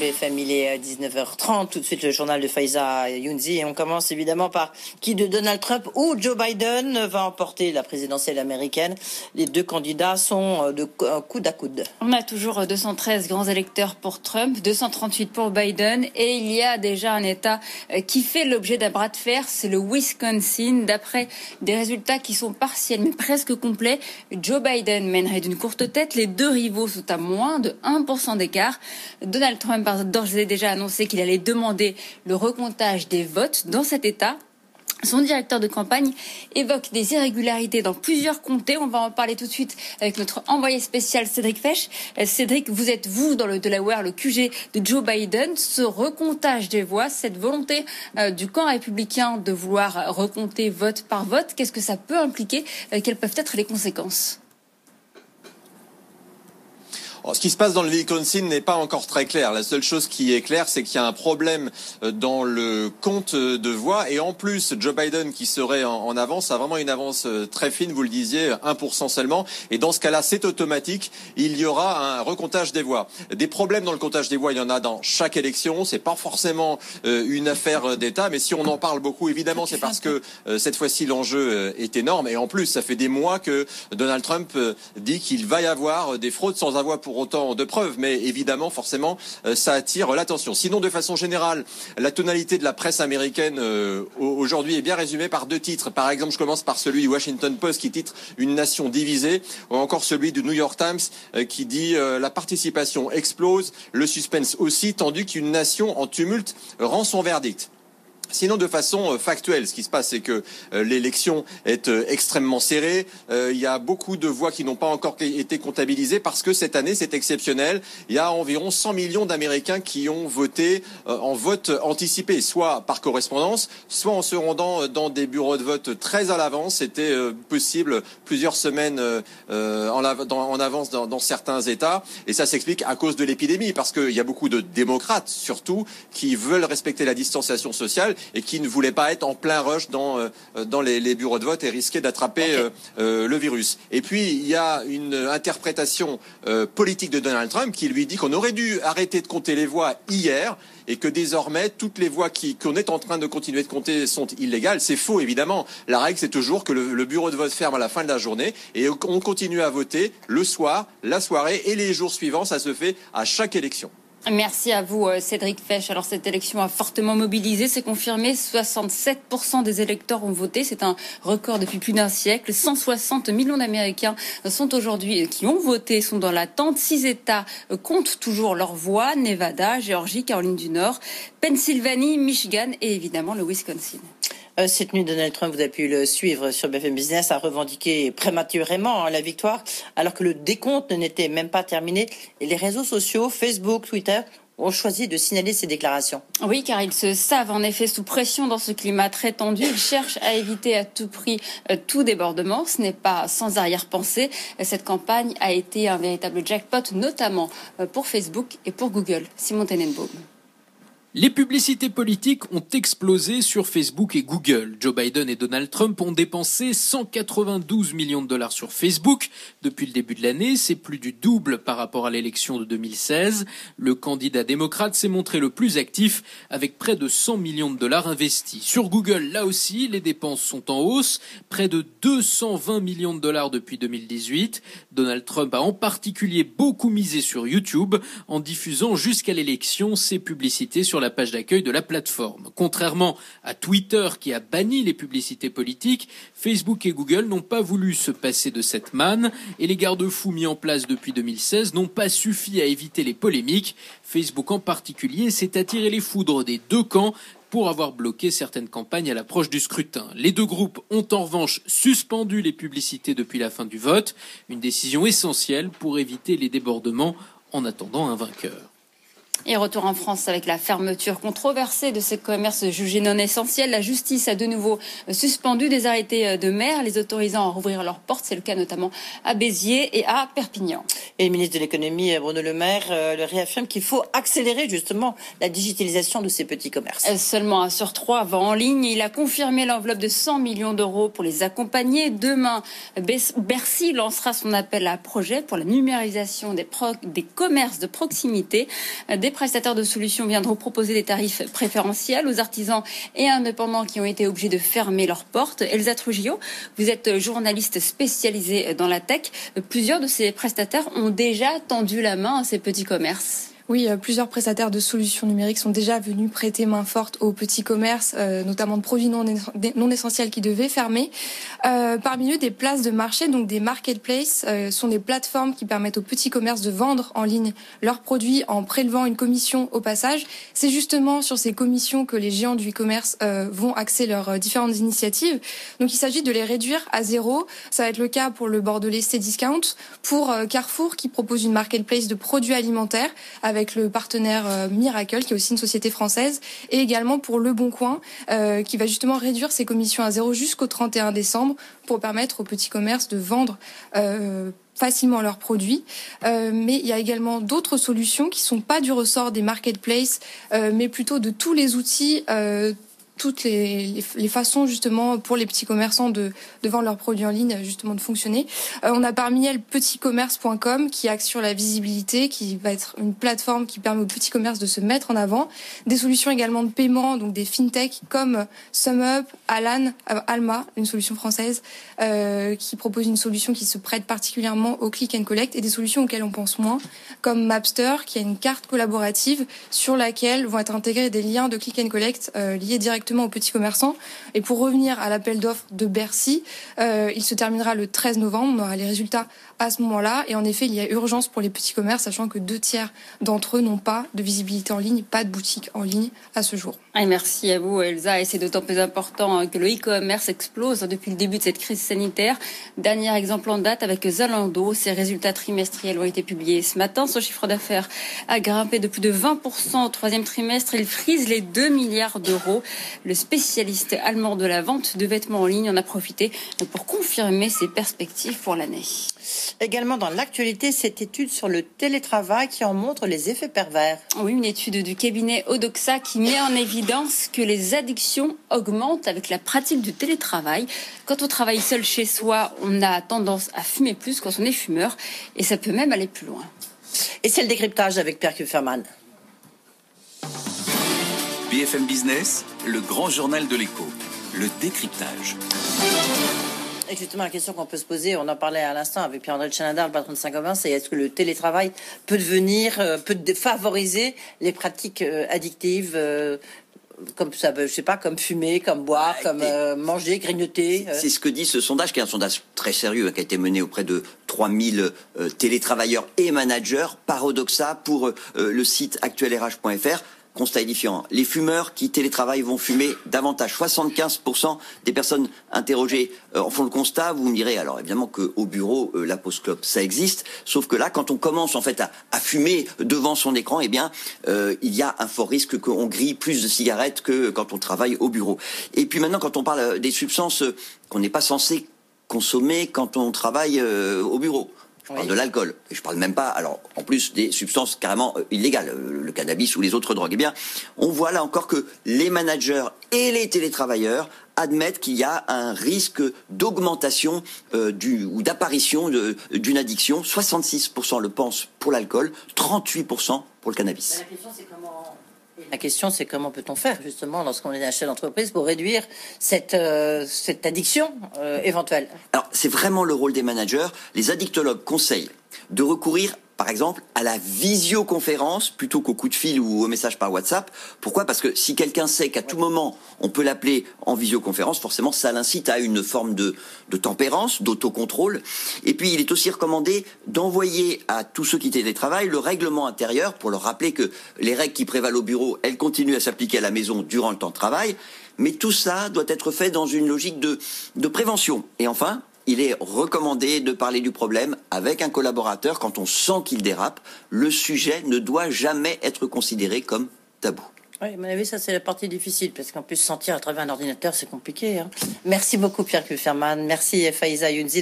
BFM, il est 19h30. Tout de suite, le journal de Faiza Younzi. Et on commence évidemment par qui de Donald Trump ou Joe Biden va emporter la présidentielle américaine. Les deux candidats sont euh, de coude à coude. On a toujours 213 grands électeurs pour Trump, 238 pour Biden. Et il y a déjà un État euh, qui fait l'objet d'un bras de fer. C'est le Wisconsin. D'après des résultats qui sont partiels mais presque complets, Joe Biden mènerait d'une courte tête. Les deux rivaux sont à moins de 1% d'écart. Donald Trump a d'ores et déjà annoncé qu'il allait demander le recomptage des votes dans cet État. Son directeur de campagne évoque des irrégularités dans plusieurs comtés. On va en parler tout de suite avec notre envoyé spécial Cédric Fesch. Euh, Cédric, vous êtes vous dans le Delaware, le QG de Joe Biden. Ce recomptage des voix, cette volonté euh, du camp républicain de vouloir recompter vote par vote, qu'est-ce que ça peut impliquer? Euh, Quelles peuvent être les conséquences? Ce qui se passe dans le Wisconsin n'est pas encore très clair. La seule chose qui est claire, c'est qu'il y a un problème euh, dans le compte de voix. Et en plus, Joe Biden, qui serait en, avance, a vraiment une avance euh, très fine, vous le disiez, 1% seulement. Et dans ce cas-là, c'est automatique. Il y aura un recomptage des voix. Des problèmes dans le comptage des voix, il y en a dans chaque élection. C'est pas forcément euh, une affaire d'État. Mais si on en parle beaucoup, évidemment, c'est parce que cette fois-ci, l'enjeu est énorme. Et en plus, ça fait des mois que Donald Trump dit qu'il va y avoir des fraudes sans avoir pour autant de preuves, mais évidemment, forcément, euh, ça attire l'attention. Sinon, de façon générale, la tonalité de la presse américaine euh, aujourd'hui est bien résumée par deux titres. Par exemple, je commence par celui du Washington Post qui titre Une nation divisée, ou encore celui du New York Times euh, qui dit La participation explose, le suspense aussi, tendu qu'une nation en tumulte rend son verdict. Sinon, de façon euh, factuelle, ce qui se passe, c'est que euh, l'élection est euh, extrêmement serrée. il y a beaucoup de voix qui n'ont pas encore été comptabilisées parce que cette année, c'est exceptionnel. Il y a environ 100 millions d'Américains qui ont voté en vote anticipé, soit par correspondance, soit en se rendant dans des bureaux de vote très à l'avance. C'était possible plusieurs semaines en, avance dans, dans certains États. Et ça s'explique à cause de l'épidémie, parce qu'il y a beaucoup de démocrates, surtout, qui veulent respecter la distanciation sociale et qui ne voulait pas être en plein rush dans, euh, dans les, les bureaux de vote et risquer d'attraper euh, euh, le virus. Et puis, il y a une interprétation politique de Donald Trump qui lui dit qu'on aurait dû arrêter de compter les voix hier et que désormais toutes les voix qu'on est en train de continuer de compter sont illégales. C'est faux, évidemment. La règle, c'est toujours que le, le, bureau de vote ferme à la fin de la journée et on continue à voter le soir, la soirée et les jours suivants. Ça se fait à chaque élection. Merci à vous, euh, Cédric Fesch. Alors, cette élection a fortement mobilisé, c'est confirmé. 67% des électeurs ont voté. C'est un record depuis plus d'un siècle. 160 millions d'Américains sont aujourd'hui, euh, qui ont voté, sont dans l'attente. Six États euh, comptent toujours leur voix. Nevada, Géorgie, Caroline du Nord, Pennsylvanie, Michigan et évidemment le Wisconsin. Euh, cette nuit, Donald Trump, vous avez pu le suivre sur BFM Business, a revendiqué prématurément hein, la victoire, alors que le décompte n'était même pas terminé. Et les réseaux sociaux, Facebook, Twitter, ont choisi de signaler ces déclarations. Oui, car ils se savent en effet sous pression dans ce climat très tendu. Ils cherchent à éviter à tout prix euh, tout débordement. Ce n'est pas sans arrière-pensée. Cette campagne a été un véritable jackpot, notamment euh, pour Facebook et pour Google. Simon Tenenbaum. Les publicités politiques ont explosé sur Facebook et Google. Joe Biden et Donald Trump ont dépensé 192 millions de dollars sur Facebook depuis le début de l'année. C'est plus du double par rapport à l'élection de 2016. Le candidat démocrate s'est montré le plus actif avec près de 100 millions de dollars investis. Sur Google, là aussi, les dépenses sont en hausse. Près de 220 millions de dollars depuis 2018. Donald Trump a en particulier beaucoup misé sur YouTube en diffusant jusqu'à l'élection ses publicités sur la page d'accueil de la plateforme. Contrairement à Twitter qui a banni les publicités politiques, Facebook et Google n'ont pas voulu se passer de cette manne et les garde-fous mis en place depuis 2016 n'ont pas suffi à éviter les polémiques. Facebook en particulier s'est attiré les foudres des deux camps pour avoir bloqué certaines campagnes à l'approche du scrutin. Les deux groupes ont en revanche suspendu les publicités depuis la fin du vote, une décision essentielle pour éviter les débordements en attendant un vainqueur. Et retour en France avec la fermeture controversée de ces commerces jugés non essentiels. La justice a de nouveau suspendu des arrêtés de maire, les autorisant à rouvrir leurs portes. C'est le cas notamment à Béziers et à Perpignan. Et le ministre de l'économie, Bruno Le Maire, euh, le réaffirme qu'il faut accélérer justement la digitalisation de ces petits commerces. Euh, seulement un sur trois va en ligne. Il a confirmé l'enveloppe de 100 millions d'euros pour les accompagner. Demain, Bercy lancera son appel à projet pour la numérisation des, des commerces de proximité. Des des prestataires de solutions viendront proposer des tarifs préférentiels aux artisans et indépendants qui ont été obligés de fermer leurs portes. Elsa Trujillo, vous êtes journaliste spécialisée dans la tech. Plusieurs de ces prestataires ont déjà tendu la main à ces petits commerces. Oui, euh, plusieurs prestataires de solutions numériques sont déjà venus prêter main forte aux petits commerces, euh, notamment de produits non, essentiels qui devaient fermer. Euh, parmi eux, des places de marché, donc des marketplaces, sont des plateformes qui permettent aux petits commerces de vendre en ligne leurs produits en prélevant une commission au passage. C'est justement sur ces commissions que les géants du e-commerce vont axer leurs différentes initiatives. Donc il s'agit de les réduire à zéro. Ça va être le cas pour le Bordelais C-Discount, pour Carrefour qui propose une marketplace de produits alimentaires avec avec le partenaire euh, Miracle, qui est aussi une société française, et également pour Le Bon Coin, euh, qui va justement réduire ses commissions à zéro jusqu'au 31 décembre pour permettre aux petits commerces de vendre euh, facilement leurs produits. mais il y a également d'autres solutions qui sont pas du ressort des marketplaces, mais plutôt de tous les outils toutes les, les, façons justement pour les petits commerçants de, de vendre leurs produits en ligne justement de fonctionner. Euh, on a parmi elles petitcommerce.com qui axe sur la visibilité, qui va être une plateforme qui permet aux petits commerces de se mettre en avant. Des solutions également de paiement, donc des fintech comme SumUp, Alan, Alma, une solution française euh, qui propose une solution qui se prête particulièrement au click and collect et des solutions auxquelles on pense moins, comme Mapster qui a une carte collaborative sur laquelle vont être intégrés des liens de click and collect euh, liés directement aux petits commerçants. Et pour revenir à l'appel d'offres de Bercy, euh, il se terminera le 13 novembre. On aura les résultats à ce moment-là. Et en effet, il y a urgence pour les petits commerces, sachant que deux tiers d'entre eux n'ont pas de visibilité en ligne, pas de boutique en ligne à ce jour. Et merci à vous, Elsa. Et c'est d'autant plus important hein, que le e-commerce explose depuis le début de cette crise sanitaire. Dernier exemple en date avec Zalando. Ses résultats trimestriels ont été publiés ce matin. Son chiffre d'affaires a grimpé de plus de 20% au troisième trimestre. Il frise les 2 milliards d'euros. Le spécialiste allemand de la vente de vêtements en ligne en a profité pour confirmer ses perspectives pour l'année. Également dans l'actualité, cette étude sur le télétravail qui en montre les effets pervers. Oui, une étude du cabinet Odoxa qui met en évidence que les addictions augmentent avec la pratique du télétravail. Quand on travaille seul chez soi, on a tendance à fumer plus quand on est fumeur et ça peut même aller plus loin. Et c'est le décryptage avec Pierre Kufferman. BFM Business, le grand journal de l'écho, le décryptage. Exactement la question qu'on peut se poser, on en parlait à l'instant avec Pierre-André Chanada, le patron de Saint-Gobain, c'est est-ce que le télétravail peut devenir, euh, peut favoriser les pratiques euh, addictives euh, comme ça, je sais pas, comme fumer, comme boire, comme manger, grignoter. C'est ce que dit ce sondage, qui est un sondage très sérieux, hein, qui a été mené auprès de 3000 télétravailleurs et managers par Odoxa pour le site actuelrh.fr constat édifiant. Les fumeurs qui télétravaillent vont fumer davantage. 75% des personnes interrogées euh, en font le constat. Vous me direz alors évidemment qu'au bureau, euh, la pause clope, ça existe. Sauf que là, quand on commence en fait à, fumer devant son écran, eh bien, euh, il y a un fort risque qu'on grille plus de cigarettes que quand on travaille au bureau. Et puis maintenant, quand on parle des substances qu'on n'est pas censé consommer quand on travaille au bureau. Je parle de l'alcool. Et je parle même pas, alors, en plus des substances carrément euh, illégales, euh, le cannabis ou les autres drogues. Eh bien, on voit là encore que les managers et les télétravailleurs admettent qu'il y a un risque d'augmentation euh, ou d'apparition d'une addiction. 66% le pensent pour l'alcool, 38% pour le cannabis. La question, c'est comment la question, c'est comment peut-on faire justement lorsqu'on est un chef d'entreprise pour réduire cette, euh, cette addiction euh, éventuelle? Alors, c'est vraiment le rôle des managers. Les addictologues conseillent de recourir par exemple, à la visioconférence plutôt qu'au coup de fil ou au message par WhatsApp. Pourquoi? Parce que si quelqu'un sait qu'à tout moment on peut l'appeler en visioconférence, forcément ça l'incite à une forme de, de tempérance, d'autocontrôle. Et puis il est aussi recommandé d'envoyer à tous ceux qui télétravaillent le règlement intérieur pour leur rappeler que les règles qui prévalent au bureau, elles continuent à s'appliquer à la maison durant le temps de travail. Mais tout ça doit être fait dans une logique de, de prévention. Et enfin, il est recommandé de parler du problème avec un collaborateur quand on sent qu'il dérape. Le sujet ne doit jamais être considéré comme tabou. Oui, à mon avis, ça c'est la partie difficile, parce qu'en plus sentir à travers un ordinateur, c'est compliqué. Hein. Merci beaucoup Pierre Kufferman, merci Faïza Younzi.